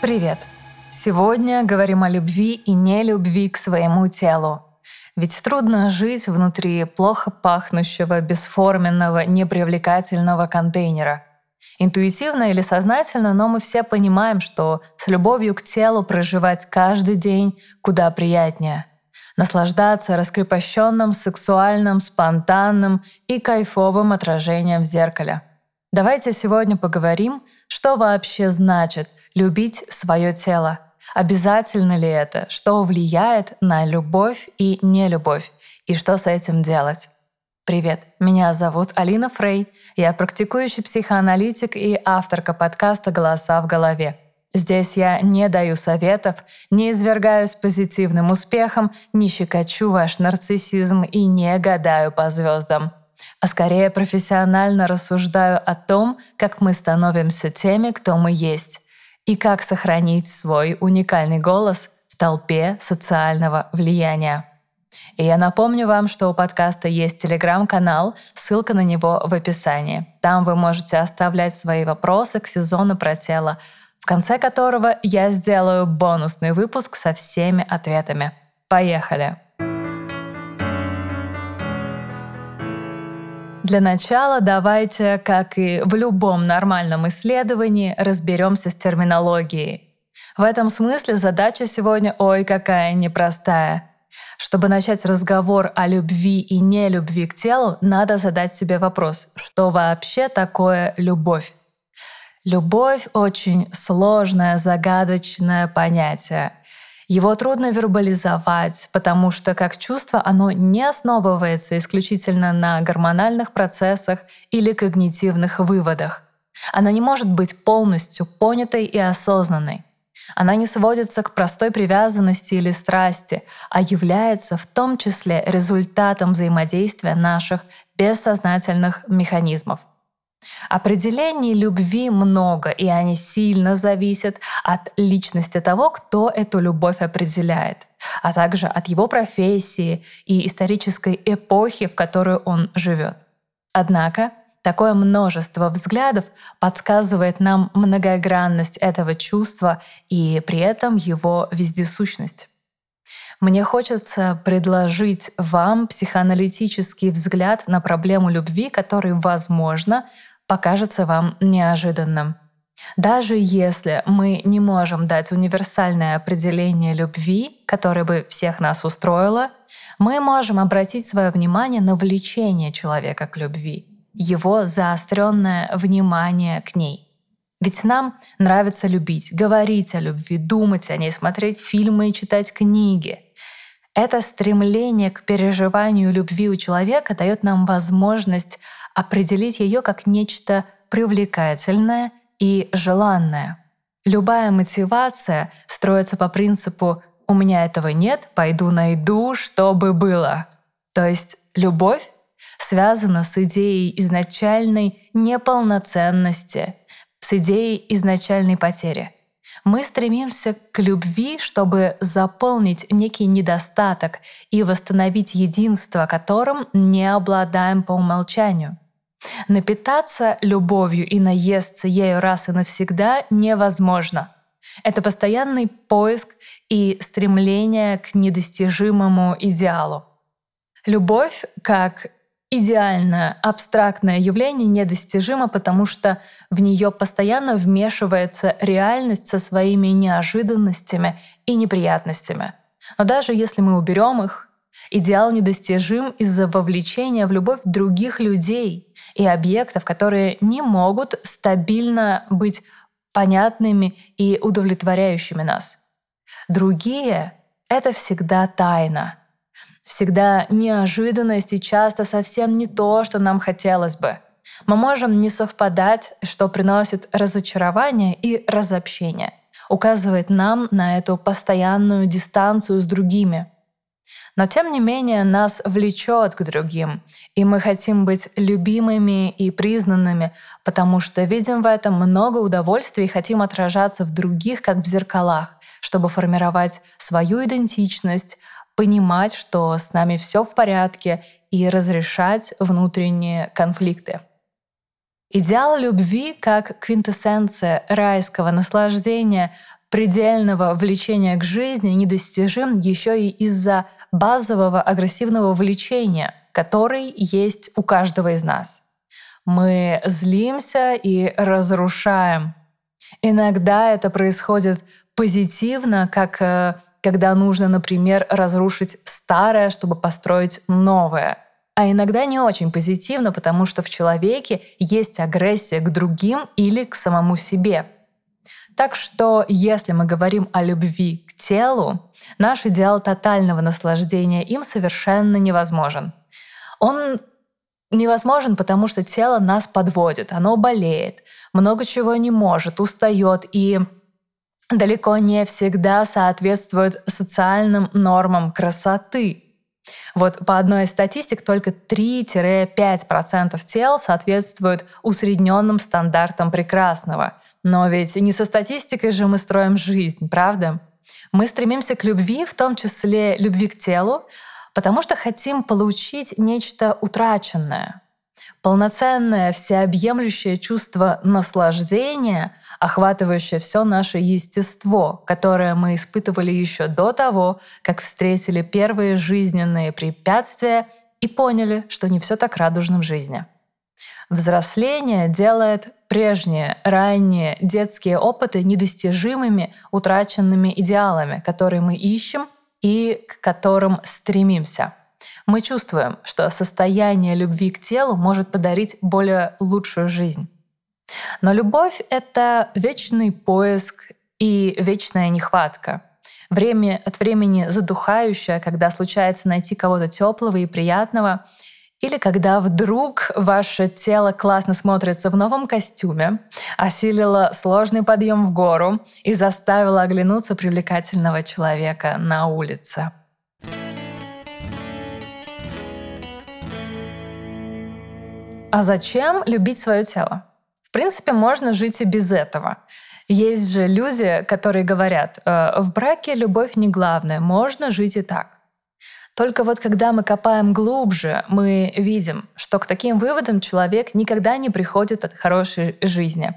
Привет! Сегодня говорим о любви и нелюбви к своему телу. Ведь трудно жить внутри плохо пахнущего, бесформенного, непривлекательного контейнера. Интуитивно или сознательно, но мы все понимаем, что с любовью к телу проживать каждый день куда приятнее. Наслаждаться раскрепощенным, сексуальным, спонтанным и кайфовым отражением в зеркале. Давайте сегодня поговорим, что вообще значит любить свое тело – Обязательно ли это? Что влияет на любовь и нелюбовь? И что с этим делать? Привет, меня зовут Алина Фрей, я практикующий психоаналитик и авторка подкаста «Голоса в голове». Здесь я не даю советов, не извергаюсь позитивным успехом, не щекочу ваш нарциссизм и не гадаю по звездам а скорее профессионально рассуждаю о том, как мы становимся теми, кто мы есть, и как сохранить свой уникальный голос в толпе социального влияния. И я напомню вам, что у подкаста есть телеграм-канал, ссылка на него в описании. Там вы можете оставлять свои вопросы к сезону про тело, в конце которого я сделаю бонусный выпуск со всеми ответами. Поехали! Для начала давайте, как и в любом нормальном исследовании, разберемся с терминологией. В этом смысле задача сегодня ой какая непростая. Чтобы начать разговор о любви и нелюбви к телу, надо задать себе вопрос, что вообще такое любовь? Любовь — очень сложное, загадочное понятие. Его трудно вербализовать, потому что как чувство оно не основывается исключительно на гормональных процессах или когнитивных выводах. Она не может быть полностью понятой и осознанной. Она не сводится к простой привязанности или страсти, а является в том числе результатом взаимодействия наших бессознательных механизмов. Определений любви много, и они сильно зависят от личности того, кто эту любовь определяет, а также от его профессии и исторической эпохи, в которой он живет. Однако такое множество взглядов подсказывает нам многогранность этого чувства и при этом его вездесущность. Мне хочется предложить вам психоаналитический взгляд на проблему любви, который, возможно, покажется вам неожиданным. Даже если мы не можем дать универсальное определение любви, которое бы всех нас устроило, мы можем обратить свое внимание на влечение человека к любви, его заостренное внимание к ней. Ведь нам нравится любить, говорить о любви, думать о ней, смотреть фильмы и читать книги. Это стремление к переживанию любви у человека дает нам возможность определить ее как нечто привлекательное и желанное. Любая мотивация строится по принципу «у меня этого нет, пойду найду, чтобы было». То есть любовь связана с идеей изначальной неполноценности, с идеей изначальной потери. Мы стремимся к любви, чтобы заполнить некий недостаток и восстановить единство, которым не обладаем по умолчанию. Напитаться любовью и наесться ею раз и навсегда невозможно. Это постоянный поиск и стремление к недостижимому идеалу. Любовь, как идеальное, абстрактное явление, недостижимо, потому что в нее постоянно вмешивается реальность со своими неожиданностями и неприятностями. Но даже если мы уберем их, Идеал недостижим из-за вовлечения в любовь других людей и объектов, которые не могут стабильно быть понятными и удовлетворяющими нас. Другие — это всегда тайна, всегда неожиданность и часто совсем не то, что нам хотелось бы. Мы можем не совпадать, что приносит разочарование и разобщение, указывает нам на эту постоянную дистанцию с другими — Но тем не менее нас влечет к другим, и мы хотим быть любимыми и признанными, потому что видим в этом много удовольствия и хотим отражаться в других, как в зеркалах, чтобы формировать свою идентичность, понимать, что с нами все в порядке и разрешать внутренние конфликты. Идеал любви как квинтэссенция райского наслаждения, предельного влечения к жизни недостижим еще и из-за базового агрессивного влечения, который есть у каждого из нас. Мы злимся и разрушаем. Иногда это происходит позитивно, как э, когда нужно, например, разрушить старое, чтобы построить новое. А иногда не очень позитивно, потому что в человеке есть агрессия к другим или к самому себе. Так что, если мы говорим о любви к телу, наш идеал тотального наслаждения им совершенно невозможен. Он невозможен, потому что тело нас подводит, оно болеет, много чего не может, устает и далеко не всегда соответствует социальным нормам красоты. Вот по одной из статистик только 3-5% тел соответствуют усредненным стандартам прекрасного. Но ведь не со статистикой же мы строим жизнь, правда? Мы стремимся к любви, в том числе любви к телу, потому что хотим получить нечто утраченное. Полноценное, всеобъемлющее чувство наслаждения, охватывающее все наше естество, которое мы испытывали еще до того, как встретили первые жизненные препятствия и поняли, что не все так радужно в жизни. Взросление делает прежние, ранние детские опыты недостижимыми, утраченными идеалами, которые мы ищем и к которым стремимся. Мы чувствуем, что состояние любви к телу может подарить более лучшую жизнь. Но любовь — это вечный поиск и вечная нехватка. Время от времени задухающее, когда случается найти кого-то теплого и приятного — или когда вдруг ваше тело классно смотрится в новом костюме, осилило сложный подъем в гору и заставило оглянуться привлекательного человека на улице. А зачем любить свое тело? В принципе, можно жить и без этого. Есть же люди, которые говорят, э, в браке любовь не главное, можно жить и так. Только вот когда мы копаем глубже, мы видим, что к таким выводам человек никогда не приходит от хорошей жизни.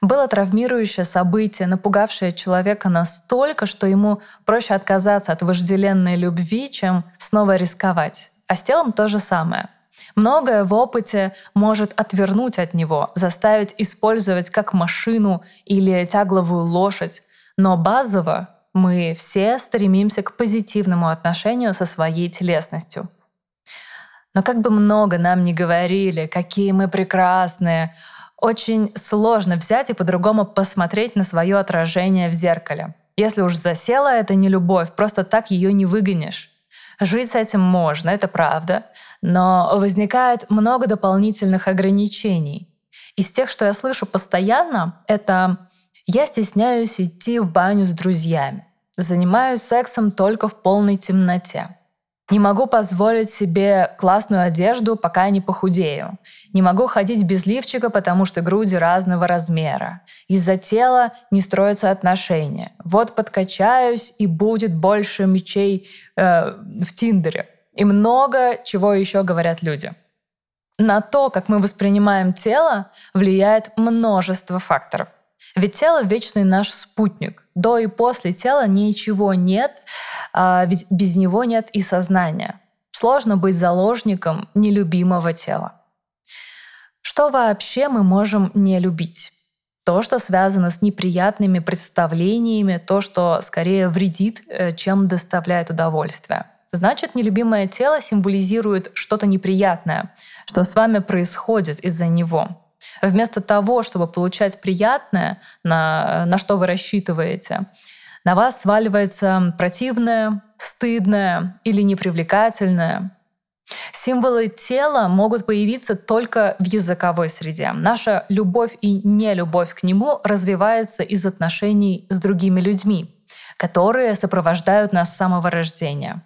Было травмирующее событие, напугавшее человека настолько, что ему проще отказаться от вожделенной любви, чем снова рисковать. А с телом то же самое. Многое в опыте может отвернуть от него, заставить использовать как машину или тягловую лошадь. Но базово мы все стремимся к позитивному отношению со своей телесностью. Но как бы много нам ни говорили, какие мы прекрасные, очень сложно взять и по-другому посмотреть на свое отражение в зеркале. Если уж засела это не любовь, просто так ее не выгонишь. Жить с этим можно, это правда, но возникает много дополнительных ограничений. Из тех, что я слышу постоянно, это я стесняюсь идти в баню с друзьями. Занимаюсь сексом только в полной темноте. Не могу позволить себе классную одежду, пока не похудею. Не могу ходить без лифчика, потому что груди разного размера. Из-за тела не строятся отношения. Вот подкачаюсь, и будет больше мечей э, в Тиндере. И много чего еще говорят люди. На то, как мы воспринимаем тело, влияет множество факторов. Ведь тело — вечный наш спутник. До и после тела ничего нет, а ведь без него нет и сознания. Сложно быть заложником нелюбимого тела. Что вообще мы можем не любить? То, что связано с неприятными представлениями, то, что скорее вредит, э, чем доставляет удовольствие. Значит, нелюбимое тело символизирует что-то неприятное, что с вами происходит из-за него. Вместо того, чтобы получать приятное, на, на что вы рассчитываете, на вас сваливается противное, стыдное или непривлекательное. Символы тела могут появиться только в языковой среде. Наша любовь и нелюбовь к нему развивается из отношений с другими людьми, которые сопровождают нас с самого рождения.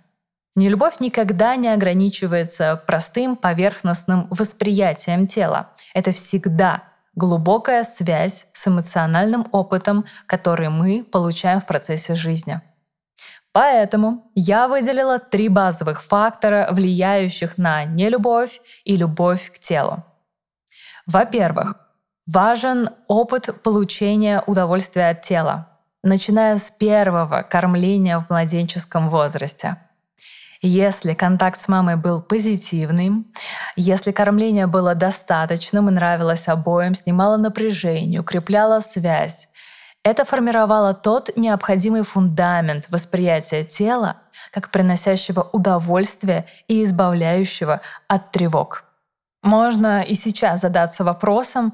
Нелюбовь никогда не ограничивается простым поверхностным восприятием тела. Это всегда глубокая связь с эмоциональным опытом, который мы получаем в процессе жизни. Поэтому я выделила три базовых фактора, влияющих на нелюбовь и любовь к телу. Во-первых, важен опыт получения удовольствия от тела, начиная с первого кормления в младенческом возрасте – если контакт с мамой был позитивным, если кормление было достаточным и нравилось обоим, снимало напряжение, укрепляло связь, это формировало тот необходимый фундамент восприятия тела как приносящего удовольствие и избавляющего от тревог. Можно и сейчас задаться вопросом,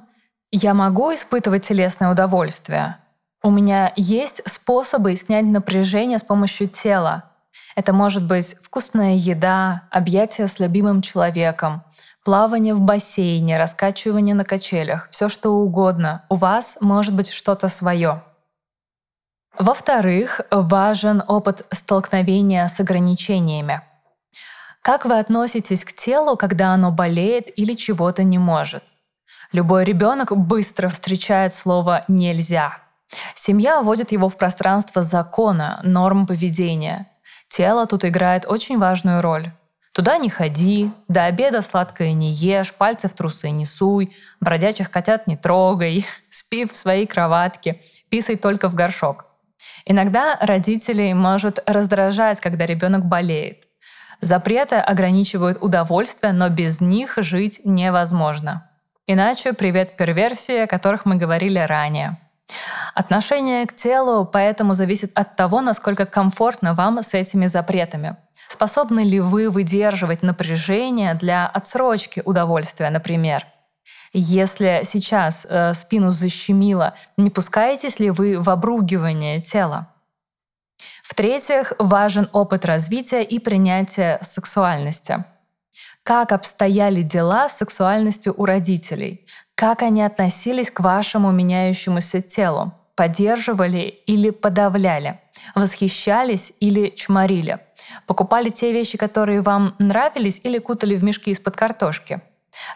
я могу испытывать телесное удовольствие? У меня есть способы снять напряжение с помощью тела, это может быть вкусная еда, объятия с любимым человеком, плавание в бассейне, раскачивание на качелях, все что угодно. У вас может быть что-то свое. Во-вторых, важен опыт столкновения с ограничениями. Как вы относитесь к телу, когда оно болеет или чего-то не может? Любой ребенок быстро встречает слово «нельзя». Семья вводит его в пространство закона, норм поведения. Тело тут играет очень важную роль. Туда не ходи, до обеда сладкое не ешь, пальцы в трусы не суй, бродячих котят не трогай, спи в своей кроватке, писай только в горшок. Иногда родителей может раздражать, когда ребенок болеет. Запреты ограничивают удовольствие, но без них жить невозможно. Иначе привет перверсии, о которых мы говорили ранее. Отношение к телу поэтому зависит от того, насколько комфортно вам с этими запретами. Способны ли вы выдерживать напряжение для отсрочки удовольствия, например? Если сейчас э, спину защемило, не пускаетесь ли вы в обругивание тела? В-третьих, важен опыт развития и принятия сексуальности. Как обстояли дела с сексуальностью у родителей? Как они относились к вашему меняющемуся телу? Поддерживали или подавляли? Восхищались или чморили? Покупали те вещи, которые вам нравились или кутали в мешки из-под картошки?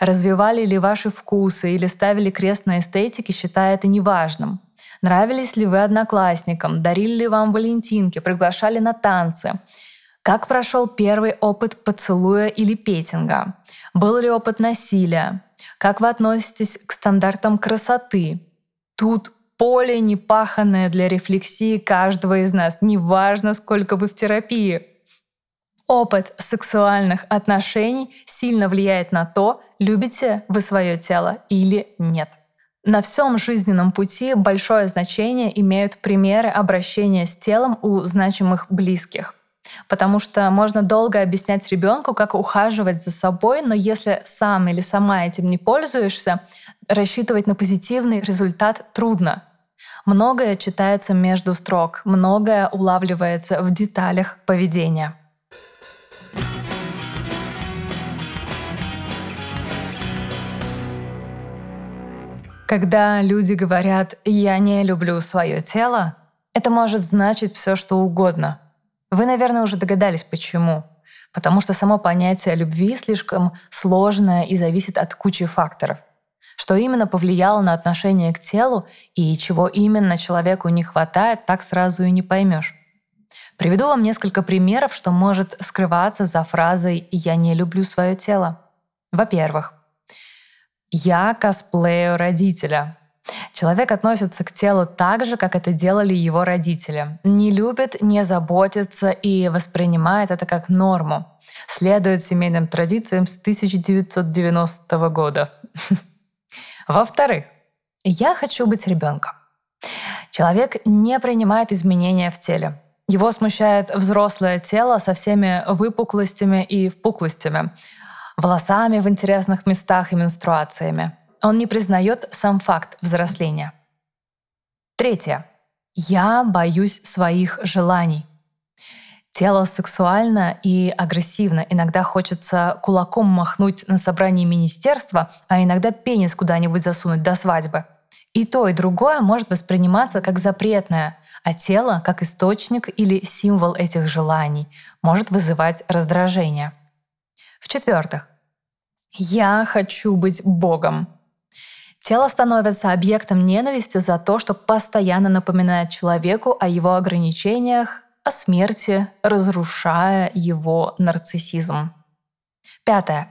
Развивали ли ваши вкусы или ставили крест на эстетике, считая это неважным? Нравились ли вы одноклассникам? Дарили ли вам валентинки? Приглашали на танцы? Как прошел первый опыт поцелуя или петинга? Был ли опыт насилия? Как вы относитесь к стандартам красоты? Тут поле непаханное для рефлексии каждого из нас, неважно, сколько вы в терапии. Опыт сексуальных отношений сильно влияет на то, любите вы свое тело или нет. На всем жизненном пути большое значение имеют примеры обращения с телом у значимых близких. Потому что можно долго объяснять ребенку, как ухаживать за собой, но если сам или сама этим не пользуешься, рассчитывать на позитивный результат трудно. Многое читается между строк, многое улавливается в деталях поведения. Когда люди говорят «я не люблю свое тело», это может значить все, что угодно. Вы, наверное, уже догадались, почему. Потому что само понятие любви слишком сложное и зависит от кучи факторов. Что именно повлияло на отношение к телу и чего именно человеку не хватает, так сразу и не поймешь. Приведу вам несколько примеров, что может скрываться за фразой «я не люблю свое тело». Во-первых, «я косплею родителя», Человек относится к телу так же, как это делали его родители. Не любит, не заботится и воспринимает это как норму. Следует семейным традициям с 1990 года. Во-вторых, я хочу быть ребенком. Человек не принимает изменения в теле. Его смущает взрослое тело со всеми выпуклостями и впуклостями, волосами в интересных местах и менструациями. Он не признает сам факт взросления. Третье. Я боюсь своих желаний. Тело сексуально и агрессивно. Иногда хочется кулаком махнуть на собрании министерства, а иногда пенис куда-нибудь засунуть до свадьбы. И то, и другое может восприниматься как запретное, а тело, как источник или символ этих желаний, может вызывать раздражение. В-четвертых, я хочу быть Богом. Тело становится объектом ненависти за то, что постоянно напоминает человеку о его ограничениях, о смерти, разрушая его нарциссизм. Пятое.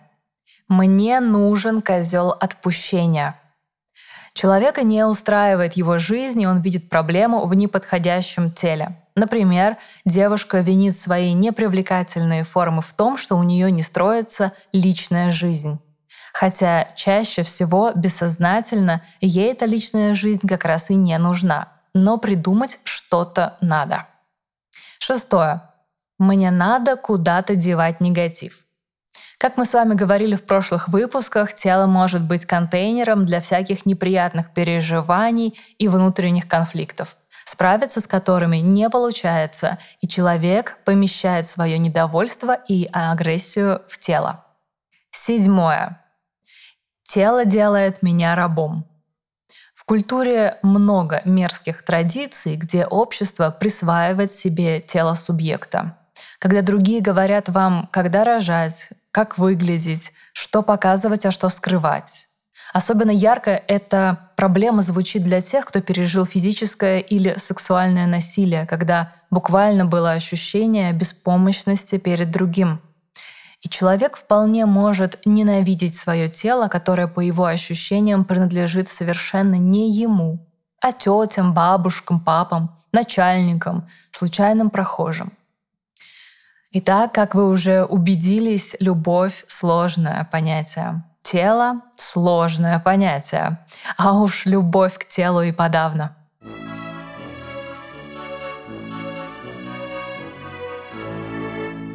Мне нужен козел отпущения. Человека не устраивает его жизнь, и он видит проблему в неподходящем теле. Например, девушка винит свои непривлекательные формы в том, что у нее не строится личная жизнь. Хотя чаще всего бессознательно ей эта личная жизнь как раз и не нужна. Но придумать что-то надо. Шестое. Мне надо куда-то девать негатив. Как мы с вами говорили в прошлых выпусках, тело может быть контейнером для всяких неприятных переживаний и внутренних конфликтов, справиться с которыми не получается, и человек помещает свое недовольство и агрессию в тело. Седьмое. Тело делает меня рабом. В культуре много мерзких традиций, где общество присваивает себе тело субъекта. Когда другие говорят вам, когда рожать, как выглядеть, что показывать, а что скрывать. Особенно ярко эта проблема звучит для тех, кто пережил физическое или сексуальное насилие, когда буквально было ощущение беспомощности перед другим — и человек вполне может ненавидеть свое тело, которое по его ощущениям принадлежит совершенно не ему, а тетям, бабушкам, папам, начальникам, случайным прохожим. Итак, как вы уже убедились, любовь — сложное понятие. Тело — сложное понятие. А уж любовь к телу и подавно —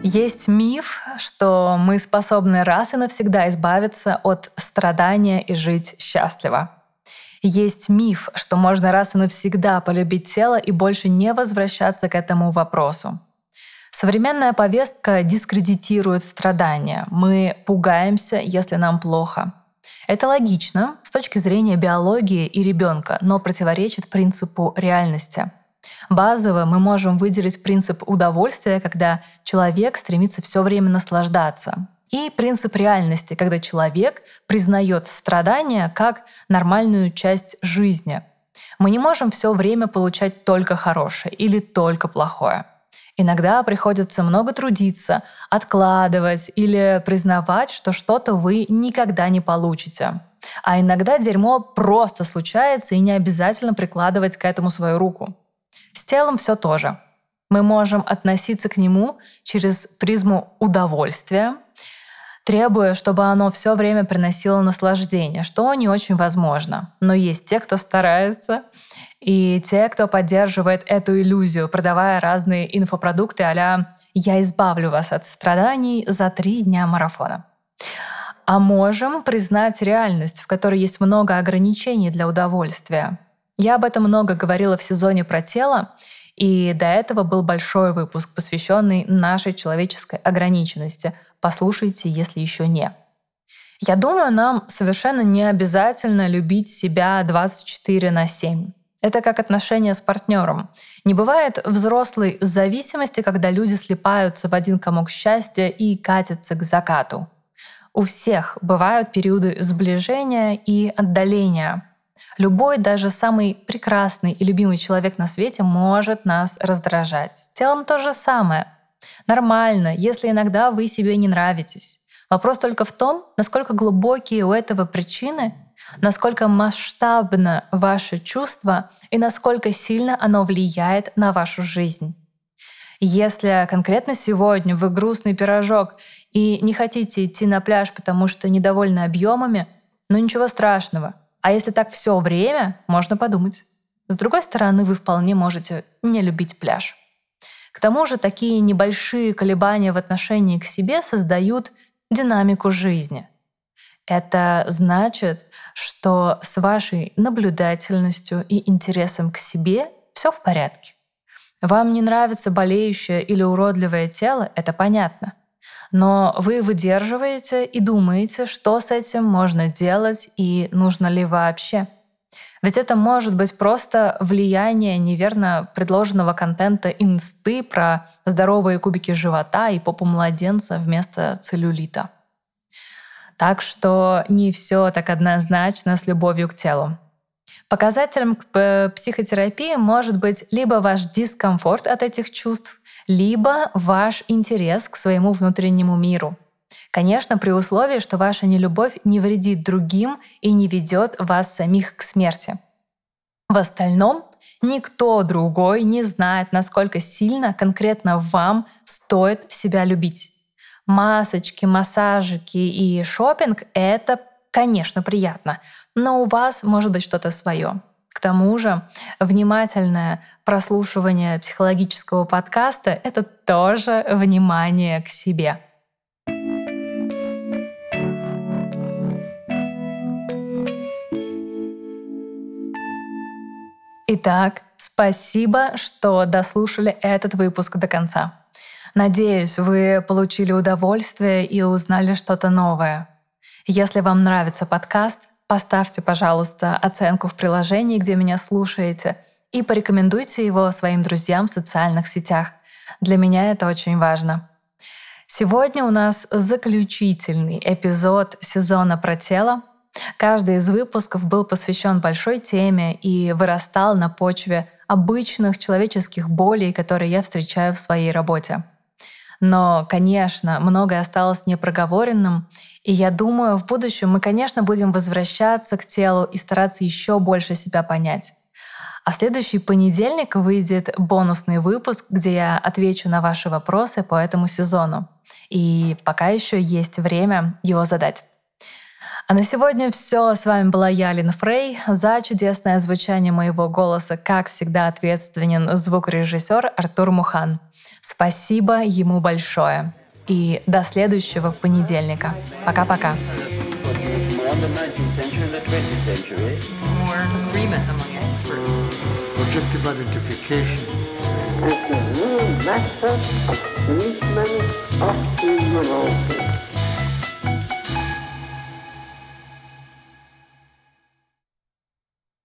Есть миф, что мы способны раз и навсегда избавиться от страдания и жить счастливо. Есть миф, что можно раз и навсегда полюбить тело и больше не возвращаться к этому вопросу. Современная повестка дискредитирует страдания. Мы пугаемся, если нам плохо. Это логично с точки зрения биологии и ребенка, но противоречит принципу реальности — Базово мы можем выделить принцип удовольствия, когда человек стремится все время наслаждаться. И принцип реальности, когда человек признает страдания как нормальную часть жизни. Мы не можем все время получать только хорошее или только плохое. Иногда приходится много трудиться, откладывать или признавать, что что-то вы никогда не получите. А иногда дерьмо просто случается и не обязательно прикладывать к этому свою руку. С телом все то же. Мы можем относиться к нему через призму удовольствия, требуя, чтобы оно все время приносило наслаждение, что не очень возможно. Но есть те, кто старается, и те, кто поддерживает эту иллюзию, продавая разные инфопродукты а «Я избавлю вас от страданий за три дня марафона». А можем признать реальность, в которой есть много ограничений для удовольствия. Я об этом много говорила в сезоне про тело, и до этого был большой выпуск, посвященный нашей человеческой ограниченности. Послушайте, если еще не. Я думаю, нам совершенно не обязательно любить себя 24 на 7. Это как отношения с партнером. Не бывает взрослой зависимости, когда люди слипаются в один комок счастья и катятся к закату. У всех бывают периоды сближения и отдаления. Любой, даже самый прекрасный и любимый человек на свете может нас раздражать. С телом то же самое. Нормально, если иногда вы себе не нравитесь. Вопрос только в том, насколько глубокие у этого причины, насколько масштабно ваше чувство и насколько сильно оно влияет на вашу жизнь. Если конкретно сегодня вы грустный пирожок и не хотите идти на пляж, потому что недовольны объемами, ну ничего страшного — а если так все время, можно подумать. С другой стороны, вы вполне можете не любить пляж. К тому же такие небольшие колебания в отношении к себе создают динамику жизни. Это значит, что с вашей наблюдательностью и интересом к себе все в порядке. Вам не нравится болеющее или уродливое тело, это понятно — но вы выдерживаете и думаете, что с этим можно делать и нужно ли вообще. Ведь это может быть просто влияние неверно предложенного контента инсты про здоровые кубики живота и попу младенца вместо целлюлита. Так что не все так однозначно с любовью к телу. Показателем к психотерапии может быть либо ваш дискомфорт от этих чувств, либо ваш интерес к своему внутреннему миру. Конечно, при условии, что ваша нелюбовь не вредит другим и не ведет вас самих к смерти. В остальном никто другой не знает, насколько сильно конкретно вам стоит себя любить. Масочки, массажики и шопинг — это, конечно, приятно, но у вас может быть что-то свое. Тому же внимательное прослушивание психологического подкаста — это тоже внимание к себе. Итак, спасибо, что дослушали этот выпуск до конца. Надеюсь, вы получили удовольствие и узнали что-то новое. Если вам нравится подкаст, поставьте, пожалуйста, оценку в приложении, где меня слушаете, и порекомендуйте его своим друзьям в социальных сетях. Для меня это очень важно. Сегодня у нас заключительный эпизод сезона про тело — Каждый из выпусков был посвящен большой теме и вырастал на почве обычных человеческих болей, которые я встречаю в своей работе. Но, конечно, многое осталось непроговоренным, и я думаю, в будущем мы, конечно, будем возвращаться к телу и стараться еще больше себя понять. А следующий понедельник выйдет бонусный выпуск, где я отвечу на ваши вопросы по этому сезону. И пока еще есть время его задать. А на сегодня все. С вами была я, Лина Фрей. За чудесное звучание моего голоса, как всегда, ответственен звукорежиссер Артур Мухан. Спасибо ему большое. И до следующего понедельника. Пока-пока. Objective identification. As the new master of the neurosis.